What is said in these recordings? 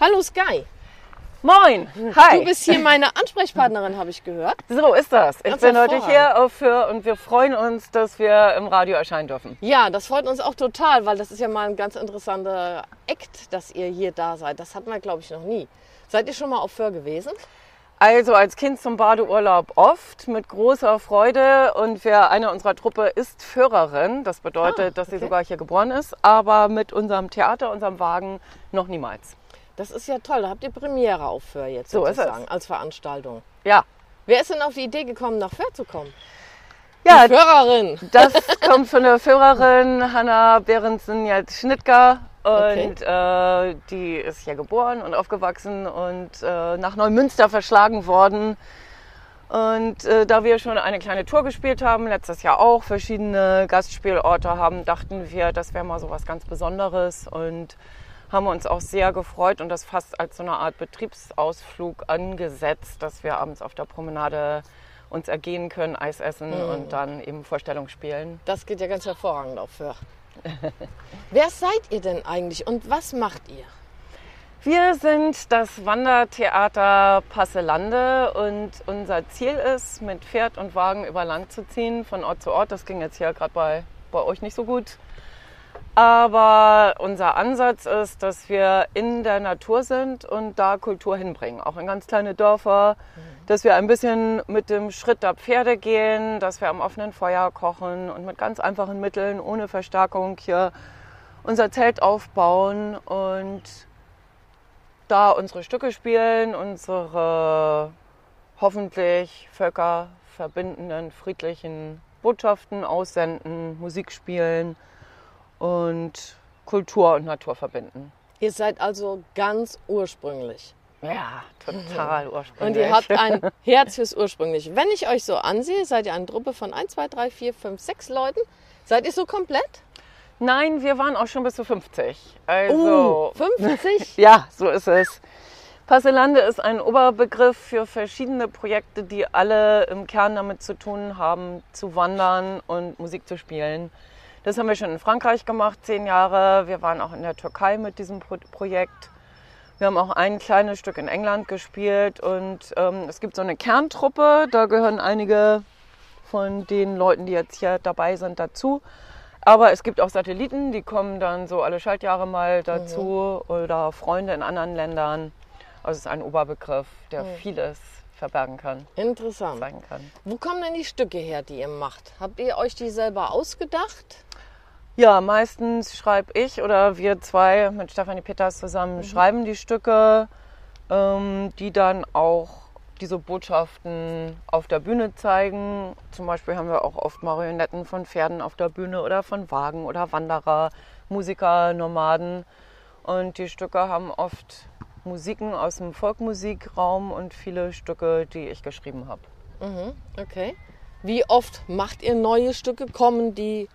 Hallo Sky. Moin, hi. Du bist hier meine Ansprechpartnerin, habe ich gehört. So ist das. Ich Ganz bin heute hier auf für und wir freuen uns, dass wir im Radio erscheinen dürfen. Ja, das freut uns auch total, weil das ist ja mal ein ganz interessanter Act, dass ihr hier da seid. Das hatten wir, glaube ich, noch nie. Seid ihr schon mal auf Föhr gewesen? Also als Kind zum Badeurlaub oft mit großer Freude und wir, eine unserer Truppe ist Führerin. Das bedeutet, Ah, dass sie okay. sogar hier geboren ist, aber mit unserem Theater, unserem Wagen noch niemals. Das ist ja toll. Da habt ihr Premiere auf Föhr jetzt So sozusagen als Veranstaltung. Ja, Wer ist denn auf die Idee gekommen, nach Föhr zu kommen? ja Die Föhrerin. das kommt von der Führerin Hanna Behrensen jetzt Schnittger. Und äh, die ist hier geboren und aufgewachsen und äh, nach Neumünster verschlagen worden. Und äh, da wir schon eine kleine Tour gespielt haben, letztes Jahr auch verschiedene Gastspielorte haben, dachten wir, das wäre mal so was ganz Besonderes und haben uns auch sehr gefreut und das fast als so eine Art Betriebsausflug angesetzt, dass wir abends auf der Promenade uns ergehen können, Eis essen und dann eben Vorstellung spielen. Das geht ja ganz hervorragend auf Föhr. Wer seid ihr denn eigentlich und was macht ihr? Wir sind das Wandertheater Passelande und unser Ziel ist, mit Pferd und Wagen über Land zu ziehen, von Ort zu Ort. Das ging jetzt hier gerade bei, bei euch nicht so gut. Aber unser Ansatz ist, dass wir in der Natur sind und da Kultur hinbringen, auch in ganz kleine Dörfer, dass wir ein bisschen mit dem Schritt der Pferde gehen, dass wir am offenen Feuer kochen und mit ganz einfachen Mitteln, ohne Verstärkung hier unser Zelt aufbauen und da unsere Stücke spielen, unsere hoffentlich völkerverbindenden, friedlichen Botschaften aussenden, Musik spielen und Kultur und Natur verbinden. Ihr seid also ganz ursprünglich. Ja, total ursprünglich. Und ihr habt ein Herz fürs Ursprüngliche. Wenn ich euch so ansehe, seid ihr eine Truppe von 1, 2, 3, 4, 5, 6 Leuten. Seid ihr so komplett? Nein, wir waren auch schon bis zu 50. Also, Uh, 50? ja, so ist es. Passelande ist ein Oberbegriff für verschiedene Projekte, die alle im Kern damit zu tun haben, zu wandern und Musik zu spielen. Das haben wir schon in Frankreich gemacht, zehn Jahre. Wir waren auch in der Türkei mit diesem Pro Projekt. Wir haben auch ein kleines Stück in England gespielt und ähm, es gibt so eine Kerntruppe, da gehören einige von den Leuten, die jetzt hier dabei sind, dazu. Aber es gibt auch Satelliten, die kommen dann so alle Schaltjahre mal dazu oder Freunde in anderen Ländern. Also es ist ein Oberbegriff, der vieles verbergen kann, Interessant. kann. Wo kommen denn die Stücke her, die ihr macht? Habt ihr euch die selber ausgedacht? Ja, meistens schreibe ich oder wir zwei mit Stefanie Peters zusammen schreiben die Stücke, ähm, die dann auch diese Botschaften auf der Bühne zeigen. Zum Beispiel haben wir auch oft Marionetten von Pferden auf der Bühne oder von Wagen oder Wanderer, Musiker, Nomaden. Und die Stücke haben oft Musiken aus dem Folkmusikraum und viele Stücke, die ich geschrieben habe. Okay. Wie oft macht ihr neue Stücke? Kommen die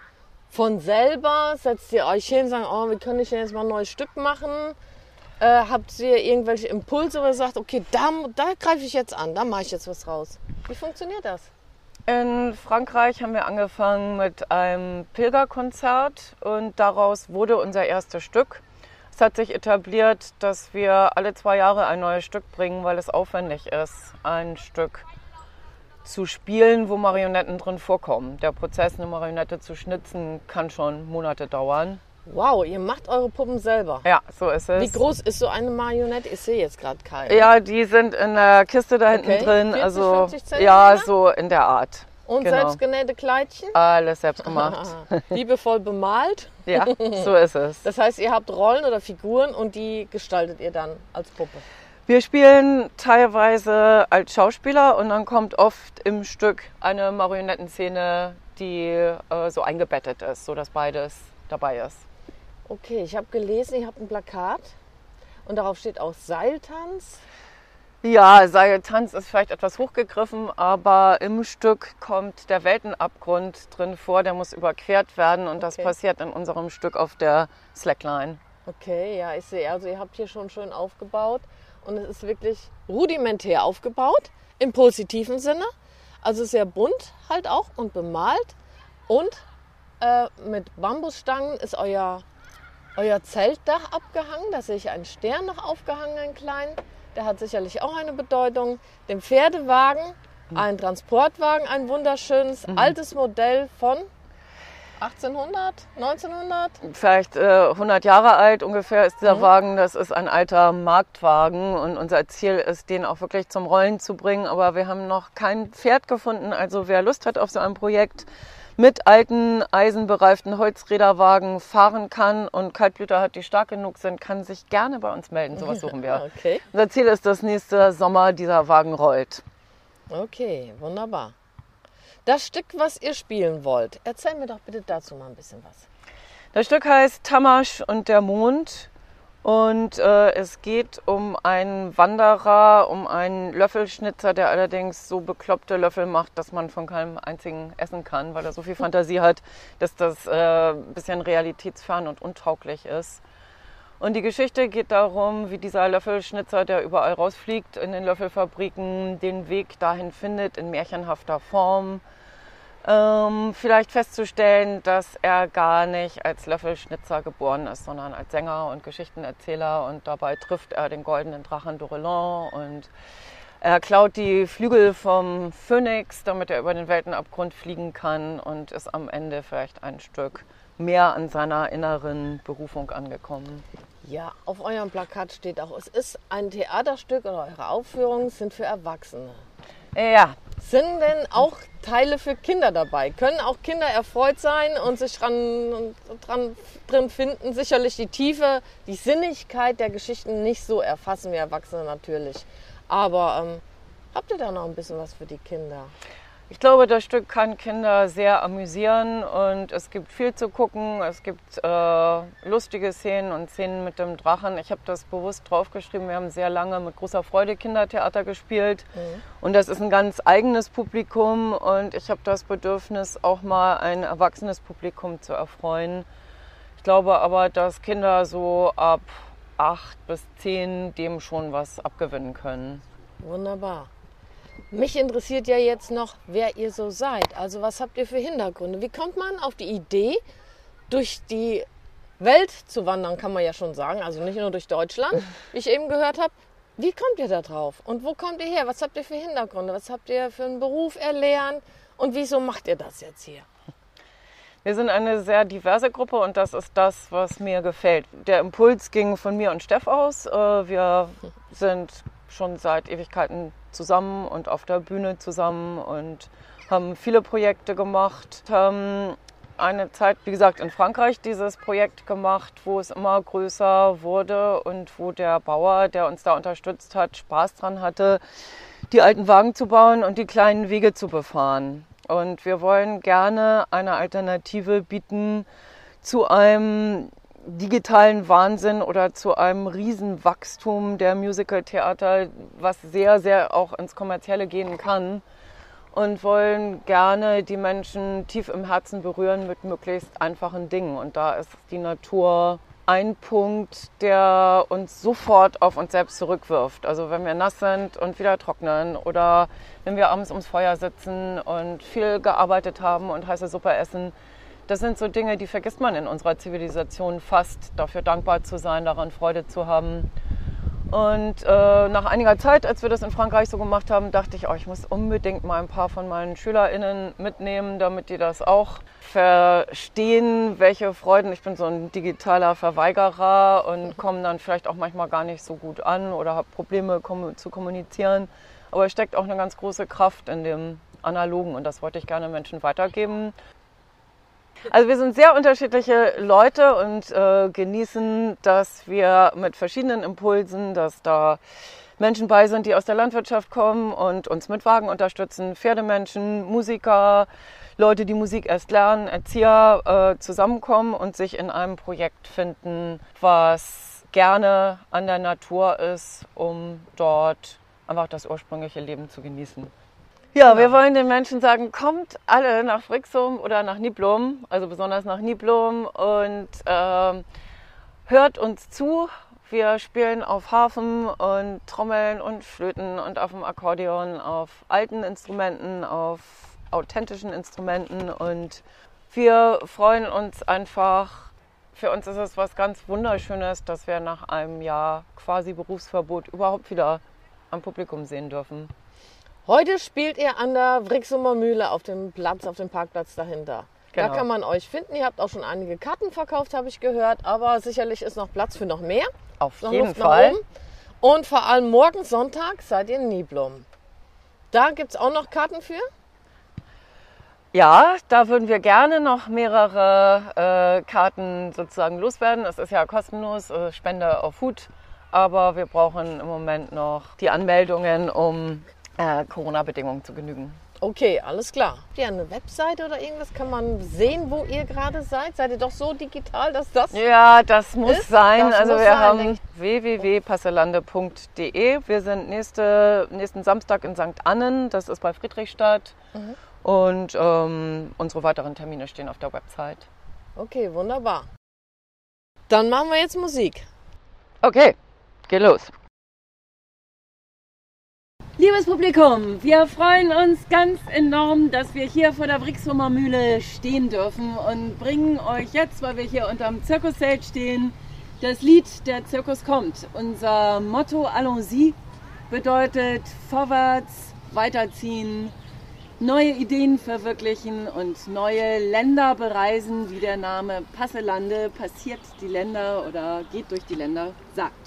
von selber? Setzt ihr euch hin und sagt, oh, wie kann ich denn jetzt mal ein neues Stück machen? Äh, habt ihr irgendwelche Impulse, ihr sagt, okay, da, da greife ich jetzt an, da mache ich jetzt was raus? Wie funktioniert das? In Frankreich haben wir angefangen mit einem Pilgerkonzert und daraus wurde unser erstes Stück. Es hat sich etabliert, dass wir alle zwei Jahre ein neues Stück bringen, weil es aufwendig ist, ein Stück zu spielen, wo Marionetten drin vorkommen. Der Prozess, eine Marionette zu schnitzen, kann schon Monate dauern. Wow, ihr macht eure Puppen selber. Ja, so ist es. Wie groß ist so eine Marionette? Ich sehe jetzt gerade keine. Ja, die sind in der Kiste da hinten Okay. drin. 40, also 50 ja, so in der Art. Und genau. selbstgenähte Kleidchen? Alles selbst gemacht. Liebevoll bemalt. ja, so ist es. Das heißt, ihr habt Rollen oder Figuren und die gestaltet ihr dann als Puppe. Wir spielen teilweise als Schauspieler und dann kommt oft im Stück eine Marionettenszene, die äh, so eingebettet ist, so dass beides dabei ist. Okay, ich habe gelesen, ihr habt ein Plakat und darauf steht auch Seiltanz. Ja, Seiltanz ist vielleicht etwas hochgegriffen, aber im Stück kommt der Weltenabgrund drin vor, der muss überquert werden und das Okay. passiert in unserem Stück auf der Slackline. Okay, ja, ich sehe, also ihr habt hier schon schön aufgebaut und es ist wirklich rudimentär aufgebaut, im positiven Sinne. Also sehr bunt halt auch und bemalt und äh, mit Bambusstangen ist euer euer Zeltdach abgehangen. Da sehe ich einen Stern noch aufgehangen, einen kleinen. Der hat sicherlich auch eine Bedeutung. Den Pferdewagen, ein Transportwagen, ein wunderschönes altes Modell von 1800, 1900? Vielleicht äh, 100 Jahre alt ungefähr ist dieser Wagen. Das ist ein alter Marktwagen und unser Ziel ist, den auch wirklich zum Rollen zu bringen. Aber wir haben noch kein Pferd gefunden. Also wer Lust hat auf so ein Projekt mit alten, eisenbereiften Holzräderwagen fahren kann und Kaltblüter hat, die stark genug sind, kann sich gerne bei uns melden. Sowas suchen wir. Okay, Unser Ziel ist, dass nächste Sommer dieser Wagen rollt. okay, wunderbar. Das Stück, was ihr spielen wollt, erzähl mir doch bitte dazu mal ein bisschen was. Das Stück heißt Tamasch und der Mond. Und äh, es geht um einen Wanderer, um einen Löffelschnitzer, der allerdings so bekloppte Löffel macht, dass man von keinem einzigen essen kann, weil er so viel Fantasie hat, dass das äh, ein bisschen realitätsfern und untauglich ist. Und die Geschichte geht darum, wie dieser Löffelschnitzer, der überall rausfliegt in den Löffelfabriken, den Weg dahin findet in märchenhafter Form. Ähm, vielleicht festzustellen, dass er gar nicht als Löffelschnitzer geboren ist, sondern als Sänger und Geschichtenerzähler. Und dabei trifft er den goldenen Drachen Dorelon und er klaut die Flügel vom Phönix, damit er über den Weltenabgrund fliegen kann und ist am Ende vielleicht ein Stück mehr an seiner inneren Berufung angekommen. Ja, auf eurem Plakat steht auch, es ist ein Theaterstück oder eure Aufführungen sind für Erwachsene. Ja, Sind denn auch Teile für Kinder dabei? Können auch Kinder erfreut sein und sich dran, dran, drin finden? Sicherlich die Tiefe, die Sinnigkeit der Geschichten nicht so erfassen wie Erwachsene natürlich. Aber ähm, habt ihr da noch ein bisschen was für die Kinder? Ich glaube, das Stück kann Kinder sehr amüsieren und es gibt viel zu gucken. Es gibt äh, lustige Szenen und Szenen mit dem Drachen. Ich habe das bewusst draufgeschrieben. Wir haben sehr lange mit großer Freude Kindertheater gespielt und das ist ein ganz eigenes Publikum und ich habe das Bedürfnis, auch mal ein erwachsenes Publikum zu erfreuen. Ich glaube aber, dass Kinder so ab acht bis zehn dem schon was abgewinnen können. Wunderbar. Mich interessiert ja jetzt noch, wer ihr so seid. Also was habt ihr für Hintergründe? Wie kommt man auf die Idee, durch die Welt zu wandern, kann man ja schon sagen. Also nicht nur durch Deutschland, wie ich eben gehört habe. Wie kommt ihr da drauf? Und wo kommt ihr her? Was habt ihr für Hintergründe? Was habt ihr für einen Beruf erlernt? Und wieso macht ihr das jetzt hier? Wir sind eine sehr diverse Gruppe und das ist das, was mir gefällt. Der Impuls ging von mir und Steff aus. Äh, Wir sind schon seit Ewigkeiten zusammen und auf der Bühne zusammen und haben viele Projekte gemacht. Haben eine Zeit, wie gesagt, in Frankreich dieses Projekt gemacht, wo es immer größer wurde und wo der Bauer, der uns da unterstützt hat, Spaß dran hatte, die alten Wagen zu bauen und die kleinen Wege zu befahren. Und wir wollen gerne eine Alternative bieten zu einem digitalen Wahnsinn oder zu einem Riesenwachstum der Musical-Theater, was sehr, sehr auch ins Kommerzielle gehen kann. Und wollen gerne die Menschen tief im Herzen berühren mit möglichst einfachen Dingen. Und da ist die Natur ein Punkt, der uns sofort auf uns selbst zurückwirft. Also wenn wir nass sind und wieder trocknen oder wenn wir abends ums Feuer sitzen und viel gearbeitet haben und heiße Suppe essen, das sind so Dinge, die vergisst man in unserer Zivilisation fast, dafür dankbar zu sein, daran Freude zu haben. Und äh, nach einiger Zeit, als wir das in Frankreich so gemacht haben, dachte ich, oh, ich muss unbedingt mal ein paar von meinen SchülerInnen mitnehmen, damit die das auch verstehen, welche Freuden. Ich bin so ein digitaler Verweigerer und komme dann vielleicht auch manchmal gar nicht so gut an oder habe Probleme kommu- zu kommunizieren. Aber es steckt auch eine ganz große Kraft in dem Analogen und das wollte ich gerne Menschen weitergeben. Also wir sind sehr unterschiedliche Leute und äh, genießen, dass wir mit verschiedenen Impulsen, dass da Menschen bei sind, die aus der Landwirtschaft kommen und uns mit Wagen unterstützen, Pferdemenschen, Musiker, Leute, die Musik erst lernen, Erzieher äh, zusammenkommen und sich in einem Projekt finden, was gerne an der Natur ist, um dort einfach das ursprüngliche Leben zu genießen. Ja, wir wollen den Menschen sagen, kommt alle nach Brixum oder nach Niblum, also besonders nach Niblum und ähm, hört uns zu. Wir spielen auf Harfen und Trommeln und Flöten und auf dem Akkordeon, auf alten Instrumenten, auf authentischen Instrumenten und wir freuen uns einfach, für uns ist es was ganz Wunderschönes, dass wir nach einem Jahr quasi Berufsverbot überhaupt wieder am Publikum sehen dürfen. Heute spielt ihr an der Brixumer Mühle auf dem Platz, auf dem Parkplatz dahinter. Genau. Da kann man euch finden. Ihr habt auch schon einige Karten verkauft, habe ich gehört. Aber sicherlich ist noch Platz für noch mehr. Auf Noch jeden Luft Fall. Und vor allem morgen Sonntag seid ihr in Niblum. Da gibt es auch noch Karten für. Ja, da würden wir gerne noch mehrere äh, Karten sozusagen loswerden. Es ist ja kostenlos, äh, Spende auf Hut. Aber wir brauchen im Moment noch die Anmeldungen, um äh, Corona-Bedingungen zu genügen. Okay, alles klar. Habt ihr eine Webseite oder irgendwas? Kann man sehen, wo ihr gerade seid? Seid ihr doch so digital, dass das. Ja, das muss Ist? sein. Das also muss wir sein, haben www.passelande.de. Wir sind nächste, nächsten Samstag in St. Annen, das ist bei Friedrichstadt. Mhm. Und ähm, unsere weiteren Termine stehen auf der Website. Okay, wunderbar. Dann machen wir jetzt Musik. Okay, geh los. Liebes Publikum, wir freuen uns ganz enorm, dass wir hier vor der Brixhummer Mühle stehen dürfen und bringen euch jetzt, weil wir hier unterm Zirkuszelt stehen, das Lied Der Zirkus kommt. Unser Motto Allons-y bedeutet vorwärts, weiterziehen, neue Ideen verwirklichen und neue Länder bereisen, wie der Name Passelande passiert die Länder oder geht durch die Länder sagt.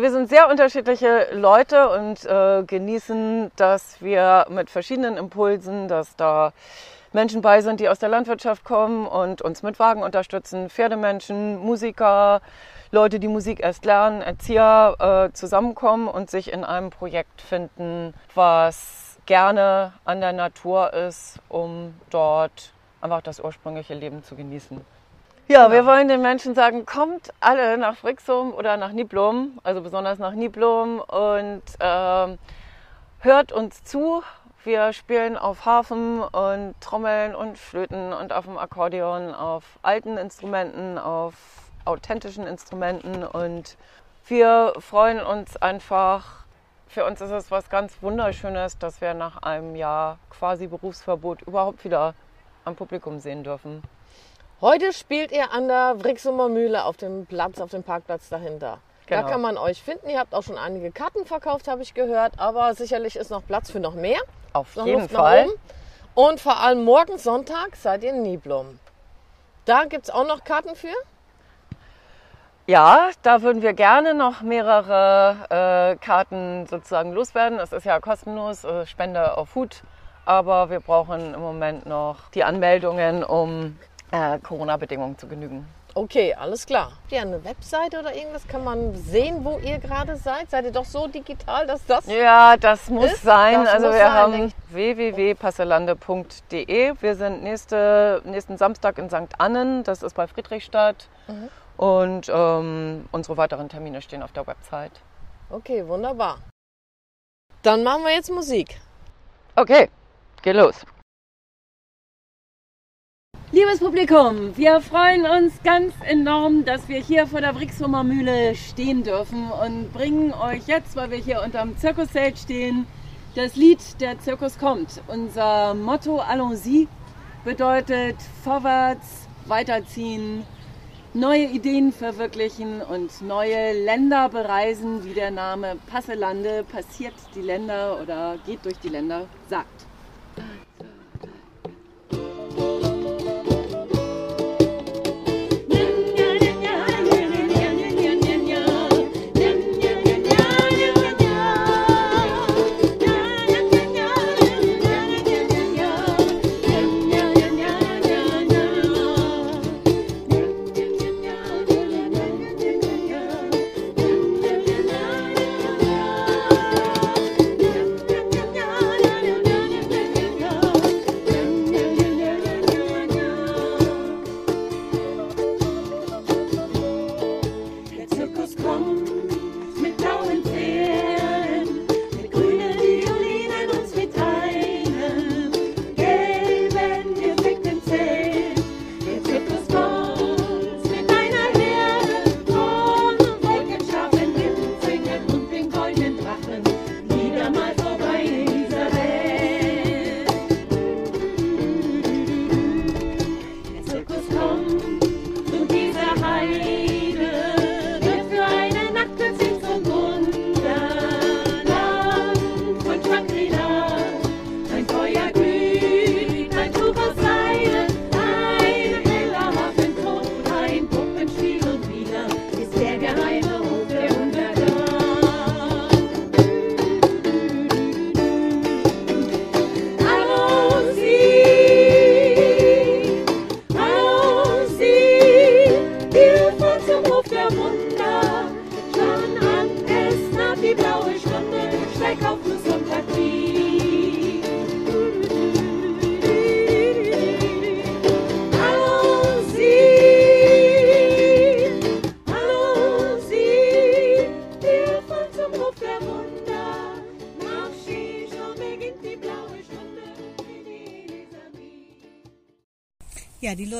Also wir sind sehr unterschiedliche Leute und äh, genießen, dass wir mit verschiedenen Impulsen, dass da Menschen bei sind, die aus der Landwirtschaft kommen und uns mit Wagen unterstützen, Pferdemenschen, Musiker, Leute, die Musik erst lernen, Erzieher äh, zusammenkommen und sich in einem Projekt finden, was gerne an der Natur ist, um dort einfach das ursprüngliche Leben zu genießen. Ja, wir wollen den Menschen sagen, kommt alle nach Brixum oder nach Niblum, also besonders nach Niblum und ähm, hört uns zu. Wir spielen auf Harfen und Trommeln und Flöten und auf dem Akkordeon, auf alten Instrumenten, auf authentischen Instrumenten und wir freuen uns einfach. Für uns ist es was ganz Wunderschönes, dass wir nach einem Jahr quasi Berufsverbot überhaupt wieder am Publikum sehen dürfen. Heute spielt ihr an der Brixumer Mühle auf dem Platz, auf dem Parkplatz dahinter. Genau. Da kann man euch finden. Ihr habt auch schon einige Karten verkauft, habe ich gehört. Aber sicherlich ist noch Platz für noch mehr. Auf Noch jeden Luft Fall. Und vor allem morgen Sonntag seid ihr in Niblum. Da gibt es auch noch Karten für. Ja, da würden wir gerne noch mehrere äh, Karten sozusagen loswerden. Es ist ja kostenlos, äh, Spende auf Hut. aber wir brauchen im Moment noch die Anmeldungen, um äh, Corona-Bedingungen zu genügen. Okay, alles klar. Habt ihr eine Webseite oder irgendwas? Kann man sehen, wo ihr gerade seid? Seid ihr doch so digital, dass das. Ja, das muss Ist? sein. Das also muss wir sein, haben www.passelande.de. Wir sind nächste, nächsten Samstag in St. Annen, das ist bei Friedrichstadt. Mhm. Und ähm, unsere weiteren Termine stehen auf der Website. Okay, wunderbar. Dann machen wir jetzt Musik. Okay, geh los. Liebes Publikum, wir freuen uns ganz enorm, dass wir hier vor der Brixhummer Mühle stehen dürfen und bringen euch jetzt, weil wir hier unterm Zirkuszelt stehen, das Lied Der Zirkus kommt. Unser Motto Allons-y bedeutet vorwärts, weiterziehen, neue Ideen verwirklichen und neue Länder bereisen, wie der Name Passelande passiert die Länder oder geht durch die Länder sagt.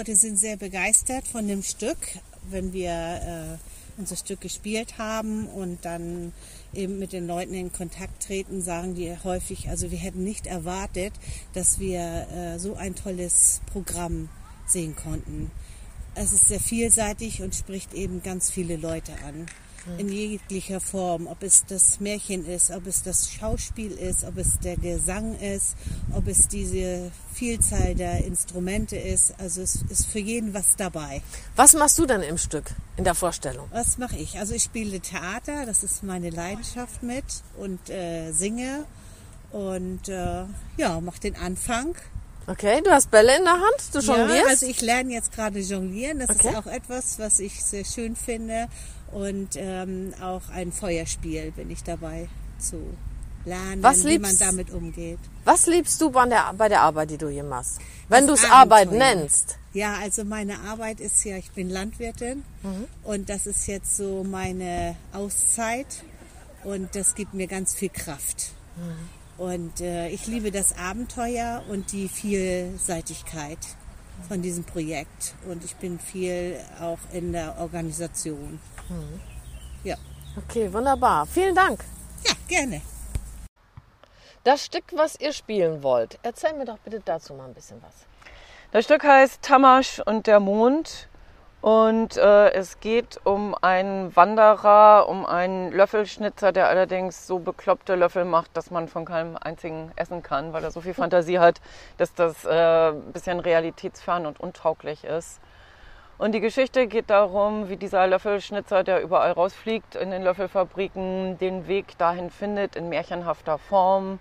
Leute sind sehr begeistert von dem Stück, wenn wir äh, unser Stück gespielt haben und dann eben mit den Leuten in Kontakt treten, sagen die häufig, also wir hätten nicht erwartet, dass wir äh, so ein tolles Programm sehen konnten. Es ist sehr vielseitig und spricht eben ganz viele Leute an. In jeglicher Form, ob es das Märchen ist, ob es das Schauspiel ist, ob es der Gesang ist, ob es diese Vielzahl der Instrumente ist. Also es ist für jeden was dabei. Was machst du denn im Stück, in der Vorstellung? Was mache ich? Also ich spiele Theater, das ist meine Leidenschaft mit und äh, singe und äh, ja, mache den Anfang. Okay, du hast Bälle in der Hand, du Ja, jonglierst. also ich lerne jetzt gerade jonglieren. Das Okay. ist auch etwas, was ich sehr schön finde. Und ähm, auch ein Feuerspiel bin ich dabei zu lernen, Was wie man liebst- damit umgeht. Was liebst du bei der, bei der Arbeit, die du hier machst? Wenn du es Arbeit nennst. Ja, also meine Arbeit ist ja, ich bin Landwirtin und das ist jetzt so meine Auszeit und das gibt mir ganz viel Kraft. Und äh, ich liebe das Abenteuer und die Vielseitigkeit von diesem Projekt und ich bin viel auch in der Organisation. Ja, Okay, wunderbar. Vielen Dank. ja, gerne. Das Stück, was ihr spielen wollt, erzähl mir doch bitte dazu mal ein bisschen was. Das Stück heißt Tamasch und der Mond. Und äh, es geht um einen Wanderer, um einen Löffelschnitzer, der allerdings so bekloppte Löffel macht, dass man von keinem einzigen essen kann, weil er so viel Fantasie hat, dass das äh, ein bisschen realitätsfern und untauglich ist. Und die Geschichte geht darum, wie dieser Löffelschnitzer, der überall rausfliegt in den Löffelfabriken, den Weg dahin findet in märchenhafter Form,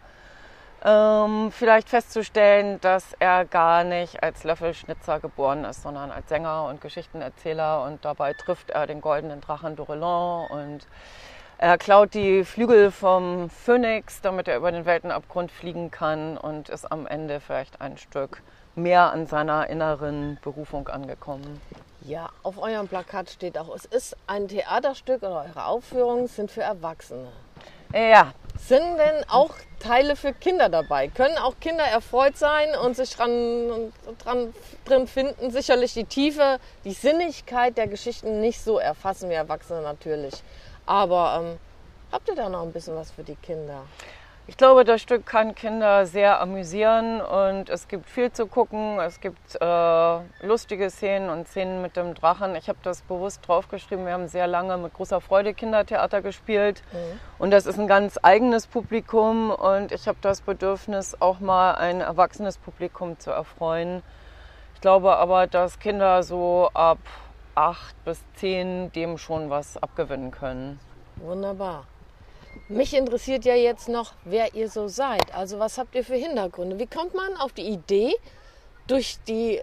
ähm, vielleicht festzustellen, dass er gar nicht als Löffelschnitzer geboren ist, sondern als Sänger und Geschichtenerzähler. Und dabei trifft er den goldenen Drachen Dorelon und er klaut die Flügel vom Phönix, damit er über den Weltenabgrund fliegen kann und ist am Ende vielleicht ein Stück mehr an seiner inneren Berufung angekommen. Ja, auf eurem Plakat steht auch, es ist ein Theaterstück oder eure Aufführungen sind für Erwachsene. Ja, Sind denn auch Teile für Kinder dabei? Können auch Kinder erfreut sein und sich dran, dran drin finden? Sicherlich die Tiefe, die Sinnigkeit der Geschichten nicht so erfassen wie Erwachsene natürlich. Aber ähm, habt ihr da noch ein bisschen was für die Kinder? Ich glaube, das Stück kann Kinder sehr amüsieren und es gibt viel zu gucken. Es gibt äh, lustige Szenen und Szenen mit dem Drachen. Ich habe das bewusst draufgeschrieben. Wir haben sehr lange mit großer Freude Kindertheater gespielt und das ist ein ganz eigenes Publikum und ich habe das Bedürfnis, auch mal ein erwachsenes Publikum zu erfreuen. Ich glaube aber, dass Kinder so ab acht bis zehn dem schon was abgewinnen können. Wunderbar. Mich interessiert ja jetzt noch, wer ihr so seid. Also was habt ihr für Hintergründe? Wie kommt man auf die Idee, durch die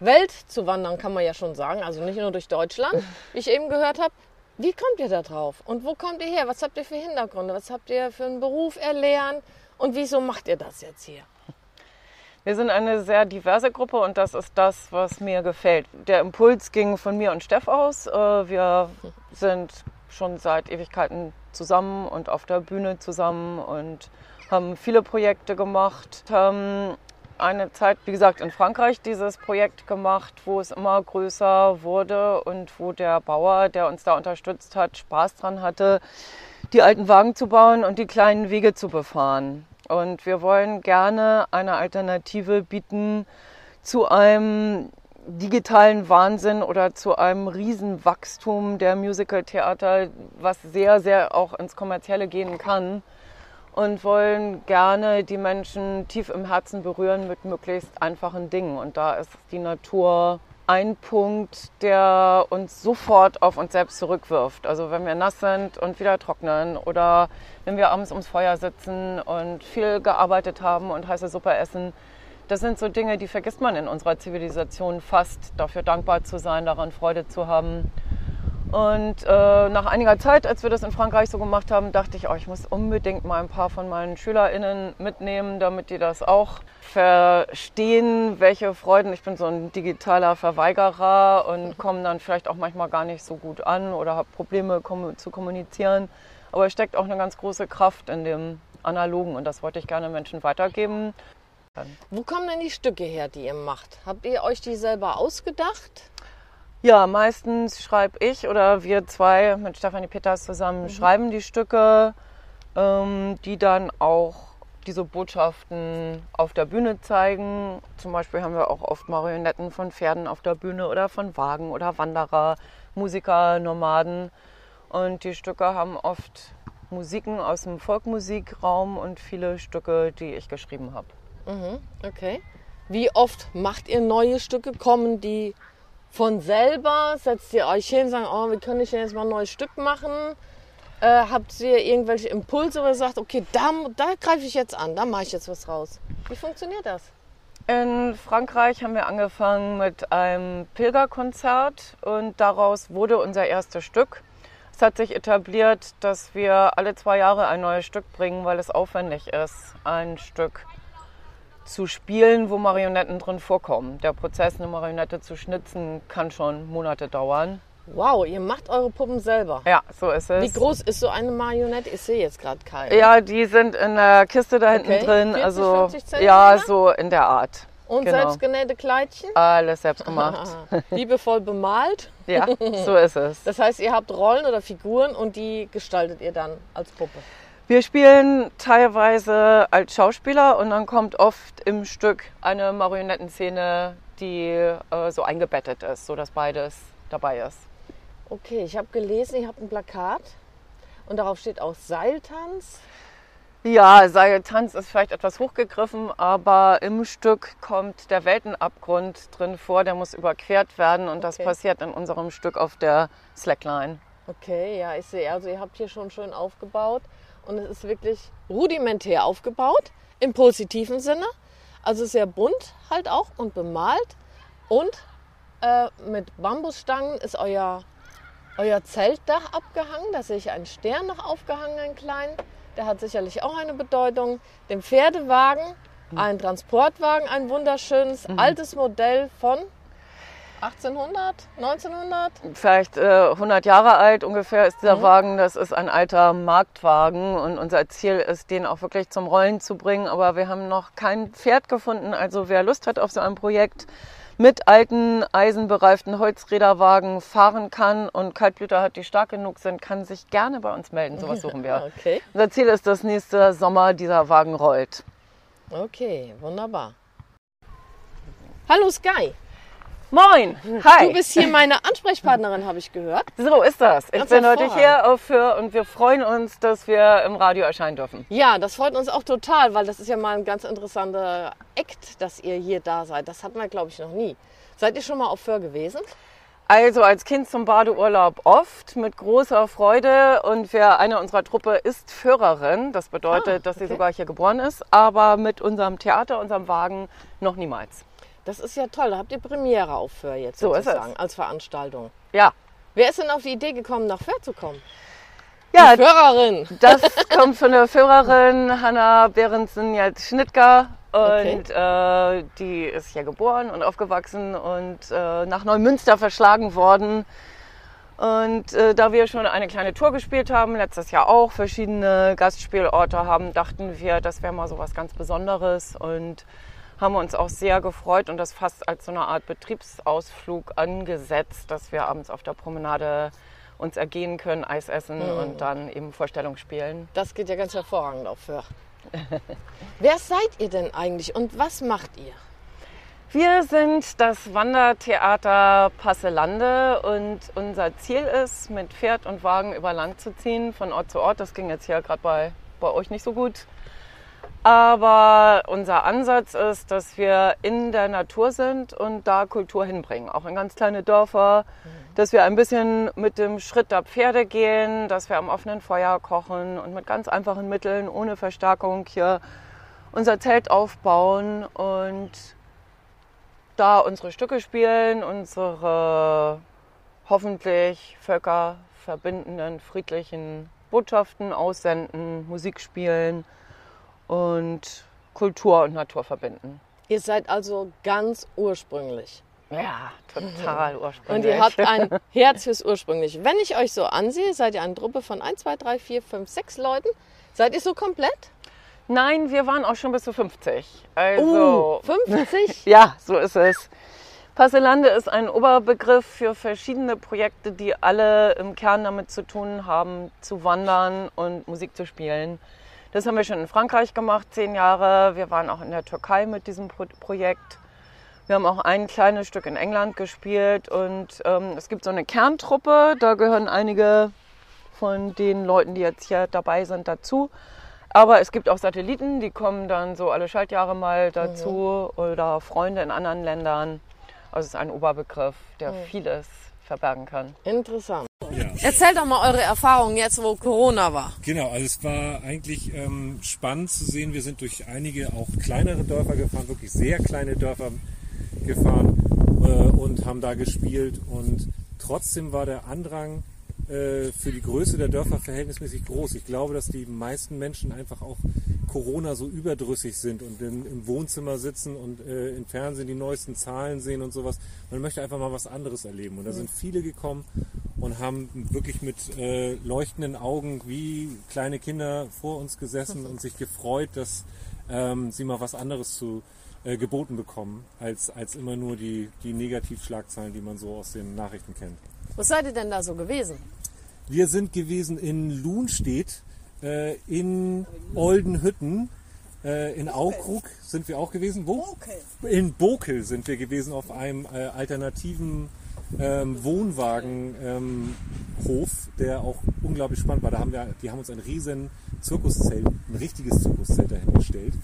Welt zu wandern, kann man ja schon sagen. Also nicht nur durch Deutschland, wie ich eben gehört habe. Wie kommt ihr da drauf? Und wo kommt ihr her? Was habt ihr für Hintergründe? Was habt ihr für einen Beruf erlernt? Und wieso macht ihr das jetzt hier? Wir sind eine sehr diverse Gruppe und das ist das, was mir gefällt. Der Impuls ging von mir und Steff aus. Äh, Wir sind schon seit Ewigkeiten zusammen und auf der Bühne zusammen und haben viele Projekte gemacht. Haben eine Zeit, wie gesagt, in Frankreich dieses Projekt gemacht, wo es immer größer wurde und wo der Bauer, der uns da unterstützt hat, Spaß dran hatte, die alten Wagen zu bauen und die kleinen Wege zu befahren. Und wir wollen gerne eine Alternative bieten zu einem digitalen Wahnsinn oder zu einem Riesenwachstum der Musicaltheater, was sehr, sehr auch ins Kommerzielle gehen kann. Und wollen gerne die Menschen tief im Herzen berühren mit möglichst einfachen Dingen. Und da ist die Natur ein Punkt, der uns sofort auf uns selbst zurückwirft. Also wenn wir nass sind und wieder trocknen oder wenn wir abends ums Feuer sitzen und viel gearbeitet haben und heiße Suppe essen, das sind so Dinge, die vergisst man in unserer Zivilisation fast, dafür dankbar zu sein, daran Freude zu haben. Und äh, nach einiger Zeit, als wir das in Frankreich so gemacht haben, dachte ich, oh, ich muss unbedingt mal ein paar von meinen SchülerInnen mitnehmen, damit die das auch verstehen, welche Freuden. Ich bin so ein digitaler Verweigerer und komme dann vielleicht auch manchmal gar nicht so gut an oder habe Probleme kommu- zu kommunizieren. Aber es steckt auch eine ganz große Kraft in dem Analogen und das wollte ich gerne Menschen weitergeben. Wo kommen denn die Stücke her, die ihr macht? Habt ihr euch die selber ausgedacht? Ja, meistens schreibe ich oder wir zwei mit Stefanie Peters zusammen schreiben die Stücke, ähm, die dann auch diese Botschaften auf der Bühne zeigen. Zum Beispiel haben wir auch oft Marionetten von Pferden auf der Bühne oder von Wagen oder Wanderer, Musiker, Nomaden. Und die Stücke haben oft Musiken aus dem Folkmusikraum und viele Stücke, die ich geschrieben habe. Okay. Wie oft macht ihr neue Stücke? Kommen die von selber? Setzt ihr euch hin und sagt, oh, wie kann ich denn jetzt mal ein neues Stück machen? Äh, habt ihr irgendwelche Impulse, ihr sagt, okay, da, da greife ich jetzt an, da mache ich jetzt was raus? Wie funktioniert das? In Frankreich haben wir angefangen mit einem Pilgerkonzert und daraus wurde unser erstes Stück. Es hat sich etabliert, dass wir alle zwei Jahre ein neues Stück bringen, weil es aufwendig ist, ein Stück zu spielen, wo Marionetten drin vorkommen. Der Prozess, eine Marionette zu schnitzen, kann schon Monate dauern. Wow, ihr macht eure Puppen selber. Ja, so ist es. Wie groß ist so eine Marionette? Ich sehe jetzt gerade keine. Ja, die sind in der Kiste da hinten Okay, drin. 40, also 50 ja, Zentimeter? so in der Art. Und genau. selbstgenähte Kleidchen? Alles selbst gemacht. Liebevoll bemalt. ja, so ist es. Das heißt, ihr habt Rollen oder Figuren und die gestaltet ihr dann als Puppe. Wir spielen teilweise als Schauspieler und dann kommt oft im Stück eine Marionettenszene, die äh, so eingebettet ist, sodass beides dabei ist. Okay, ich habe gelesen, ihr habt ein Plakat und darauf steht auch Seiltanz. Ja, Seiltanz ist vielleicht etwas hochgegriffen, aber im Stück kommt der Weltenabgrund drin vor, der muss überquert werden und das Okay. passiert in unserem Stück auf der Slackline. Okay, ja, ich sehe. Also ihr habt hier schon schön aufgebaut. Und es ist wirklich rudimentär aufgebaut, im positiven Sinne. Also sehr bunt halt auch und bemalt. Und äh, mit Bambusstangen ist euer, euer Zeltdach abgehangen. Da sehe ich einen Stern noch aufgehangen, einen kleinen. Der hat sicherlich auch eine Bedeutung. Den Pferdewagen, ein Transportwagen, ein wunderschönes altes Modell von 1800, 1900. Vielleicht äh, 100 Jahre alt ungefähr ist dieser Wagen. Das ist ein alter Marktwagen und unser Ziel ist, den auch wirklich zum Rollen zu bringen. Aber wir haben noch kein Pferd gefunden. Also wer Lust hat auf so ein Projekt mit alten eisenbereiften Holzräderwagen fahren kann und Kaltblüter hat, die stark genug sind, kann sich gerne bei uns melden. Sowas suchen wir. Okay, Unser Ziel ist, dass nächste Sommer dieser Wagen rollt. okay, wunderbar. Hallo Sky, Moin! Hi! du bist hier meine Ansprechpartnerin, habe ich gehört. so ist das. Ich Ganz bin heute hier auf für und wir freuen uns, dass wir im Radio erscheinen dürfen. Ja, das freut uns auch total, weil das ist ja mal ein ganz interessanter Act, dass ihr hier da seid. Das hatten wir, glaube ich, noch nie. Seid ihr schon mal auf Föhr gewesen? Also als Kind zum Badeurlaub oft mit großer Freude und wir, eine unserer Truppe ist Führerin. Das bedeutet, Ah, dass sie okay. sogar hier geboren ist, aber mit unserem Theater, unserem Wagen noch niemals. Das ist ja toll. Da habt ihr Premiere auf Föhr jetzt So sozusagen als Veranstaltung. Ja, Wer ist denn auf die Idee gekommen, nach Föhr zu kommen? ja Die Föhrerin. das kommt von der Führerin Hanna Behrensen jetzt Schnittger. Und äh, die ist hier geboren und aufgewachsen und äh, nach Neumünster verschlagen worden. Und äh, da wir schon eine kleine Tour gespielt haben, letztes Jahr auch verschiedene Gastspielorte haben, dachten wir, das wäre mal so was ganz Besonderes und haben uns auch sehr gefreut und das fast als so eine Art Betriebsausflug angesetzt, dass wir abends auf der Promenade uns ergehen können, Eis essen und dann eben Vorstellung spielen. Das geht ja ganz hervorragend auf Föhr. Wer seid ihr denn eigentlich und was macht ihr? Wir sind das Wandertheater Passelande und unser Ziel ist, mit Pferd und Wagen über Land zu ziehen, von Ort zu Ort. Das ging jetzt hier gerade bei, bei euch nicht so gut. Aber unser Ansatz ist, dass wir in der Natur sind und da Kultur hinbringen, auch in ganz kleine Dörfer, dass wir ein bisschen mit dem Schritt der Pferde gehen, dass wir am offenen Feuer kochen und mit ganz einfachen Mitteln, ohne Verstärkung hier unser Zelt aufbauen und da unsere Stücke spielen, unsere hoffentlich völkerverbindenden, friedlichen Botschaften aussenden, Musik spielen und Kultur und Natur verbinden. Ihr seid also ganz ursprünglich. Ja, total Und ursprünglich. ihr habt ein Herz fürs Ursprünglich. Wenn ich euch so ansehe, seid ihr eine Truppe von 1, 2, 3, 4, 5, 6 Leuten. Seid ihr so komplett? Nein, wir waren auch schon bis zu 50. Also, Uh, 50? Ja, so ist es. Passelande ist ein Oberbegriff für verschiedene Projekte, die alle im Kern damit zu tun haben, zu wandern und Musik zu spielen. Das haben wir schon in Frankreich gemacht, zehn Jahre. Wir waren auch in der Türkei mit diesem Pro Projekt. Wir haben auch ein kleines Stück in England gespielt und ähm, es gibt so eine Kerntruppe, da gehören einige von den Leuten, die jetzt hier dabei sind, dazu. Aber es gibt auch Satelliten, die kommen dann so alle Schaltjahre mal dazu oder Freunde in anderen Ländern. Also es ist ein Oberbegriff, der vieles verbergen kann. Interessant. Ja, Erzählt doch mal eure Erfahrungen jetzt, wo Corona war. genau. Also es war eigentlich ähm, spannend zu sehen. Wir sind durch einige auch kleinere Dörfer gefahren, wirklich sehr kleine Dörfer gefahren äh, und haben da gespielt. Und trotzdem war der Andrang äh, für die Größe der Dörfer verhältnismäßig groß. Ich glaube, dass die meisten Menschen einfach auch Corona so überdrüssig sind und in, im Wohnzimmer sitzen und äh, im Fernsehen die neuesten Zahlen sehen und sowas. Man möchte einfach mal was anderes erleben. Und da sind viele gekommen und haben wirklich mit äh, leuchtenden Augen wie kleine Kinder vor uns gesessen und sich gefreut, dass ähm, sie mal was anderes zu äh, geboten bekommen, als, als immer nur die, die Negativschlagzeilen, die man so aus den Nachrichten kennt. Wo seid ihr denn da so gewesen? Wir sind gewesen in Lunstedt, äh, in Oldenhütten, äh, in Aukrug sind wir auch gewesen. Wo? In Bokel sind wir gewesen auf einem äh, alternativen ähm, Wohnwagenhof, ähm, der auch unglaublich spannend war. Da haben wir, die haben uns ein riesen Zirkuszelt, ein richtiges Zirkuszelt dahingestellt.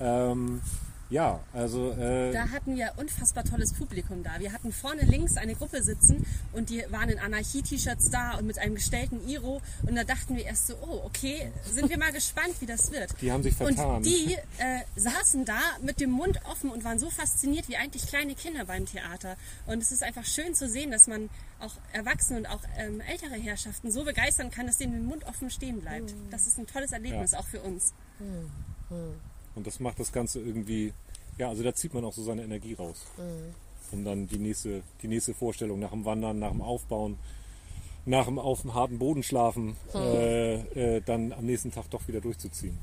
Ähm, Ja, also äh, Da hatten wir unfassbar tolles Publikum da. Wir hatten vorne links eine Gruppe sitzen und die waren in Anarchie-T-Shirts da und mit einem gestellten Iro. Und da dachten wir erst so, oh, okay, sind wir mal gespannt, wie das wird. Die haben sich vertan. Und die äh, saßen da mit dem Mund offen und waren so fasziniert wie eigentlich kleine Kinder beim Theater. Und es ist einfach schön zu sehen, dass man auch Erwachsene und auch ähm, ältere Herrschaften so begeistern kann, dass denen der Mund offen stehen bleibt. Das ist ein tolles Erlebnis, Ja. auch für uns. Und das macht das Ganze irgendwie, ja, also da zieht man auch so seine Energie raus. Um dann die nächste, die nächste Vorstellung nach dem Wandern, nach dem Aufbauen, nach dem auf dem harten Boden schlafen, äh, äh, dann am nächsten Tag doch wieder durchzuziehen.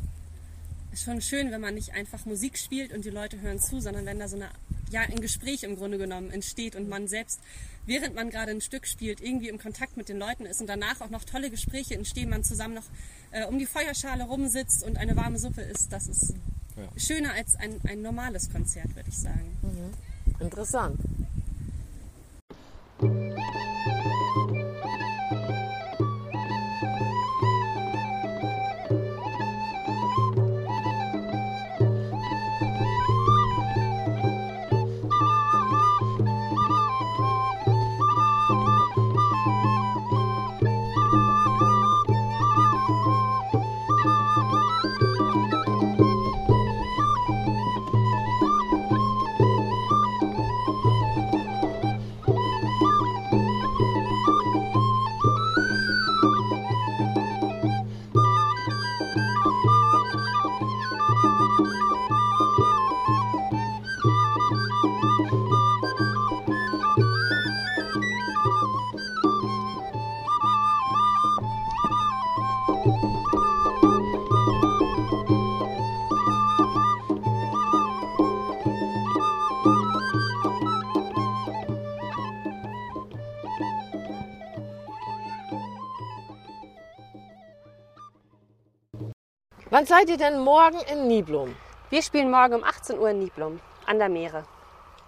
ist schon schön, wenn man nicht einfach Musik spielt und die Leute hören zu, sondern wenn da so eine, ja, ein Gespräch im Grunde genommen entsteht und man selbst, während man gerade ein Stück spielt, irgendwie im Kontakt mit den Leuten ist und danach auch noch tolle Gespräche entstehen, man zusammen noch äh, um die Feuerschale rumsitzt und eine warme Suppe isst. Das ist Ja. schöner als ein, ein normales Konzert, würde ich sagen. Interessant. Wann seid ihr denn morgen in Niblum? Wir spielen morgen um 18 Uhr in Niblum an der Meere.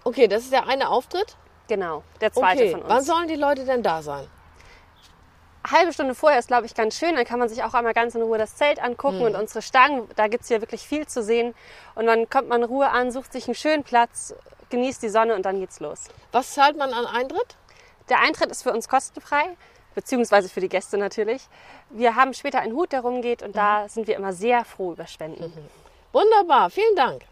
Okay, das ist der eine Auftritt. Genau, der zweite Okay, von uns. wann sollen die Leute denn da sein? halbe Stunde vorher ist, glaube ich, ganz schön. Dann kann man sich auch einmal ganz in Ruhe das Zelt angucken Hm. und unsere Stangen. Da gibt es hier wirklich viel zu sehen. Und dann kommt man in Ruhe an, sucht sich einen schönen Platz, genießt die Sonne und dann geht's los. Was zahlt man an Eintritt? Der Eintritt ist für uns kostenfrei, beziehungsweise für die Gäste natürlich. Wir haben später einen Hut, der rumgeht und da sind wir immer sehr froh über Spenden. Wunderbar, vielen Dank.